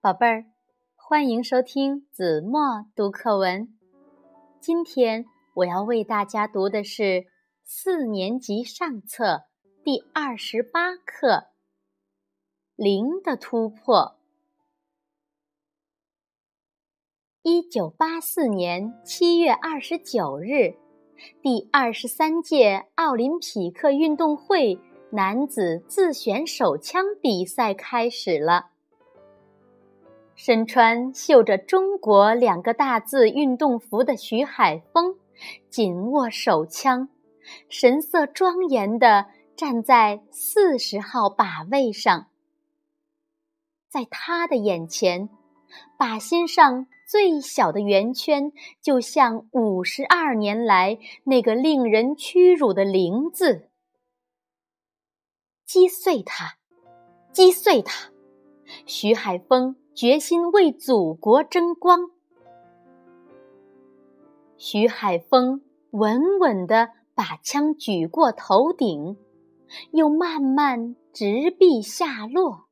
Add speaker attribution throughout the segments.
Speaker 1: 宝贝儿，欢迎收听子墨读课文。今天我要为大家读的是四年级上册第二十八课《零的突破》。一九八四年七月二十九日，第二十三届奥林匹克运动会男子自选手枪比赛开始了。身穿绣着“中国”两个大字运动服的徐海峰，紧握手枪，神色庄严地站在四十号靶位上。在他的眼前，靶心上最小的圆圈，就像五十二年来那个令人屈辱的“零”字。击碎它，击碎它，徐海峰。决心为祖国争光。徐海峰稳稳地把枪举过头顶，又慢慢直臂下落，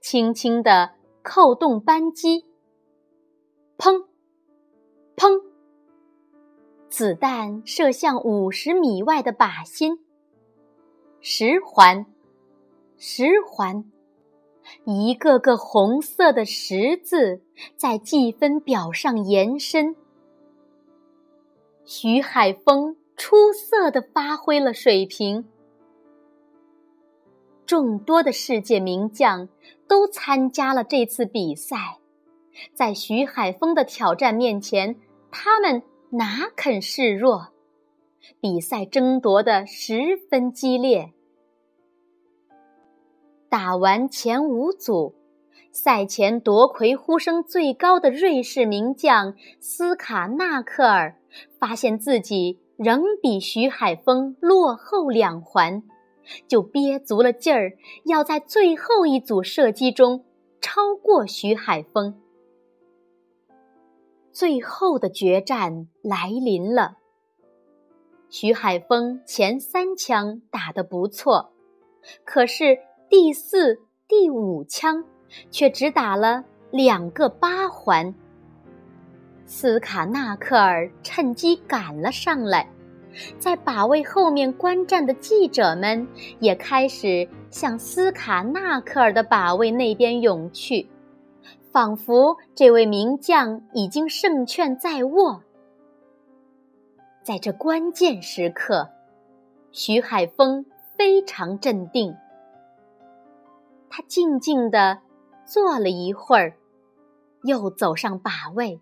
Speaker 1: 轻轻地扣动扳机。砰！砰！子弹射向五十米外的靶心。十环，十环。一个个红色的十字在计分表上延伸。徐海峰出色的发挥了水平。众多的世界名将都参加了这次比赛，在徐海峰的挑战面前，他们哪肯示弱？比赛争夺的十分激烈。打完前五组，赛前夺魁呼声最高的瑞士名将斯卡纳克尔发现自己仍比徐海峰落后两环，就憋足了劲儿，要在最后一组射击中超过徐海峰。最后的决战来临了。徐海峰前三枪打得不错，可是。第四、第五枪却只打了两个八环。斯卡纳克尔趁机赶了上来，在靶位后面观战的记者们也开始向斯卡纳克尔的靶位那边涌去，仿佛这位名将已经胜券在握。在这关键时刻，徐海峰非常镇定。他静静地坐了一会儿，又走上靶位。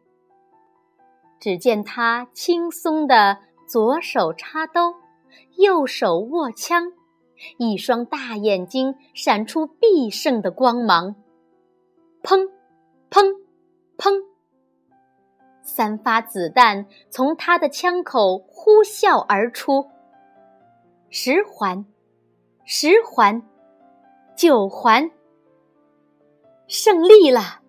Speaker 1: 只见他轻松地左手插兜，右手握枪，一双大眼睛闪出必胜的光芒。砰！砰！砰！三发子弹从他的枪口呼啸而出。十环，十环。九环胜利了，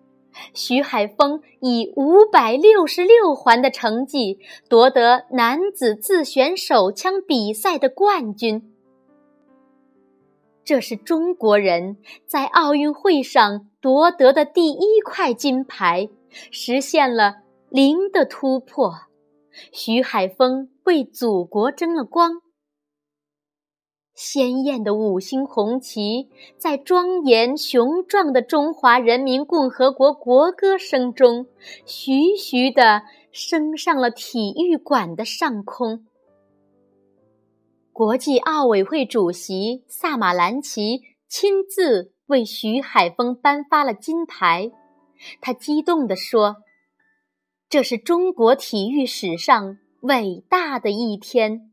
Speaker 1: 徐海峰以五百六十六环的成绩夺得男子自选手枪比赛的冠军。这是中国人在奥运会上夺得的第一块金牌，实现了零的突破。徐海峰为祖国争了光。鲜艳的五星红旗在庄严雄壮的中华人民共和国国歌声中，徐徐地升上了体育馆的上空。国际奥委会主席萨马兰奇亲自为徐海峰颁发了金牌，他激动地说：“这是中国体育史上伟大的一天。”